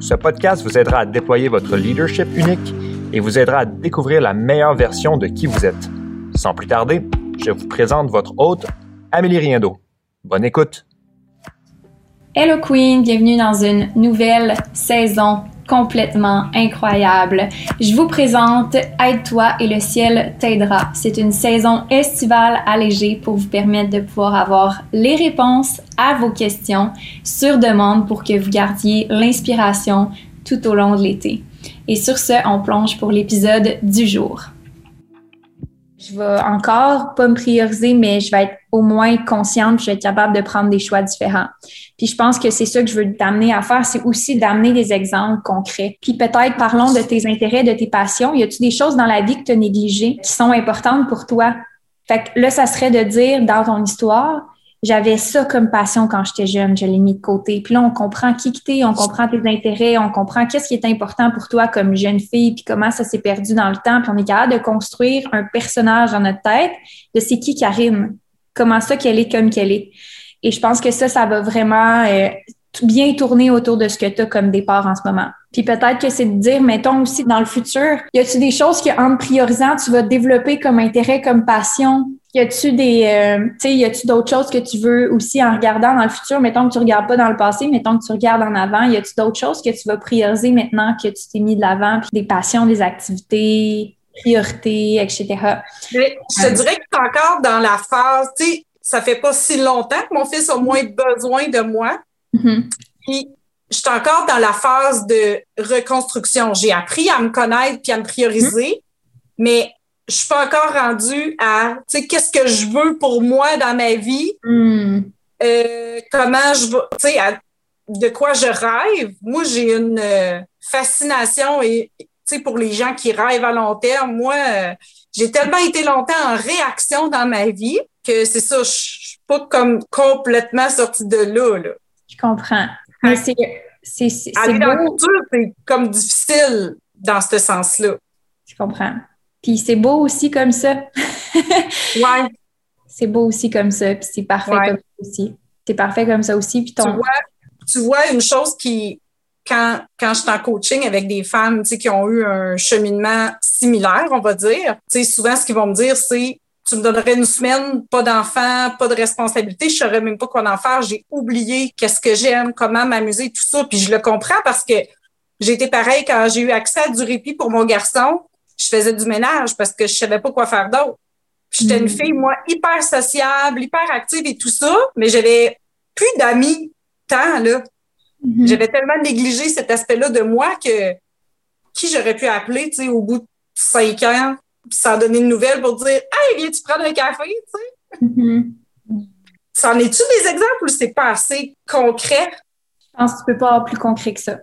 ce podcast vous aidera à déployer votre leadership unique et vous aidera à découvrir la meilleure version de qui vous êtes. Sans plus tarder, je vous présente votre hôte, Amélie Riendo. Bonne écoute. Hello Queen, bienvenue dans une nouvelle saison complètement incroyable. Je vous présente Aide-toi et le ciel t'aidera. C'est une saison estivale allégée pour vous permettre de pouvoir avoir les réponses à vos questions sur demande pour que vous gardiez l'inspiration tout au long de l'été. Et sur ce, on plonge pour l'épisode du jour. Je vais encore pas me prioriser, mais je vais être au moins consciente, je vais être capable de prendre des choix différents. Puis je pense que c'est ça que je veux t'amener à faire, c'est aussi d'amener des exemples concrets. Puis peut-être parlons de tes intérêts, de tes passions. Y a-tu des choses dans la vie que tu as négligées qui sont importantes pour toi? Fait que là, ça serait de dire dans ton histoire, j'avais ça comme passion quand j'étais jeune, je l'ai mis de côté. Puis là, on comprend qui que t'es, on comprend tes intérêts, on comprend qu'est-ce qui est important pour toi comme jeune fille, puis comment ça s'est perdu dans le temps. Puis on est capable de construire un personnage dans notre tête de c'est qui Karine, comment ça qu'elle est comme qu'elle est. Et je pense que ça, ça va vraiment euh, bien tourner autour de ce que tu as comme départ en ce moment. Puis peut-être que c'est de dire, mettons aussi dans le futur, y a-tu des choses que en priorisant, tu vas développer comme intérêt, comme passion? Y a-tu des, euh, tu sais, y a-tu d'autres choses que tu veux aussi en regardant dans le futur? Mettons que tu regardes pas dans le passé, mettons que tu regardes en avant. Y a-tu d'autres choses que tu vas prioriser maintenant que tu t'es mis de l'avant? Puis des passions, des activités, priorités, etc. je te dirais que es encore dans la phase, tu sais, ça fait pas si longtemps que mon fils a moins besoin de moi. Mm-hmm. Puis, je suis encore dans la phase de reconstruction. J'ai appris à me connaître puis à me prioriser, mm-hmm. mais je suis pas encore rendue à, tu sais, qu'est-ce que je veux pour moi dans ma vie, mm. euh, comment je veux, tu sais, de quoi je rêve? Moi, j'ai une euh, fascination et, sais, pour les gens qui rêvent à long terme, moi, euh, j'ai tellement été longtemps en réaction dans ma vie que c'est ça, je suis pas comme complètement sortie de là. là. Je comprends. Mais c'est. C'est, Aller dans c'est comme difficile dans ce sens-là. Je comprends. Puis c'est beau aussi comme ça. ouais. C'est beau aussi comme ça. Puis c'est parfait comme ça aussi. C'est parfait comme ça aussi. Puis ton... tu, vois, tu vois une chose qui, quand, quand je suis en coaching avec des femmes qui ont eu un cheminement similaire, on va dire, souvent ce qu'ils vont me dire, c'est tu me donnerais une semaine, pas d'enfant, pas de responsabilité, je saurais même pas quoi en faire. J'ai oublié qu'est-ce que j'aime, comment m'amuser, tout ça. Puis je le comprends parce que j'ai été pareil quand j'ai eu accès à du répit pour mon garçon. Je faisais du ménage parce que je savais pas quoi faire d'autre. J'étais une mm. fille, moi, hyper sociable, hyper active et tout ça, mais j'avais plus d'amis tant, là. Mm-hmm. J'avais tellement négligé cet aspect-là de moi que qui j'aurais pu appeler, tu sais, au bout de cinq ans, s'en donner une nouvelle pour dire Hey, viens-tu prendre un café? Tu sais? Mm-hmm. C'en es-tu des exemples ou c'est pas assez concret? Je pense que tu peux pas avoir plus concret que ça.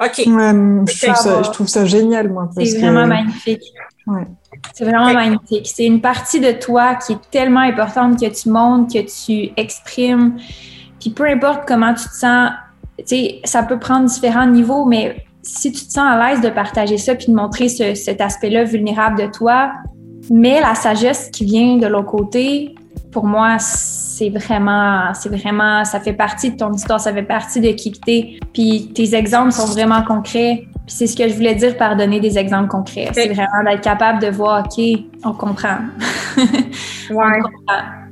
OK. je, trouve ça, génial, moi. C'est vraiment magnifique. Ouais. C'est vraiment magnifique. C'est une partie de toi qui est tellement importante que tu montres, que tu exprimes. Puis peu importe comment tu te sens, sais, ça peut prendre différents niveaux, mais si tu te sens à l'aise de partager ça puis de montrer cet aspect-là vulnérable de toi, mais la sagesse qui vient de l'autre côté, pour moi, c'est vraiment, c'est vraiment, ça fait partie de ton histoire, ça fait partie de qui tu es. Puis tes exemples sont vraiment concrets. Puis c'est ce que je voulais dire par donner des exemples concrets. C'est vraiment d'être capable de voir, OK, on comprend. ouais. on comprend.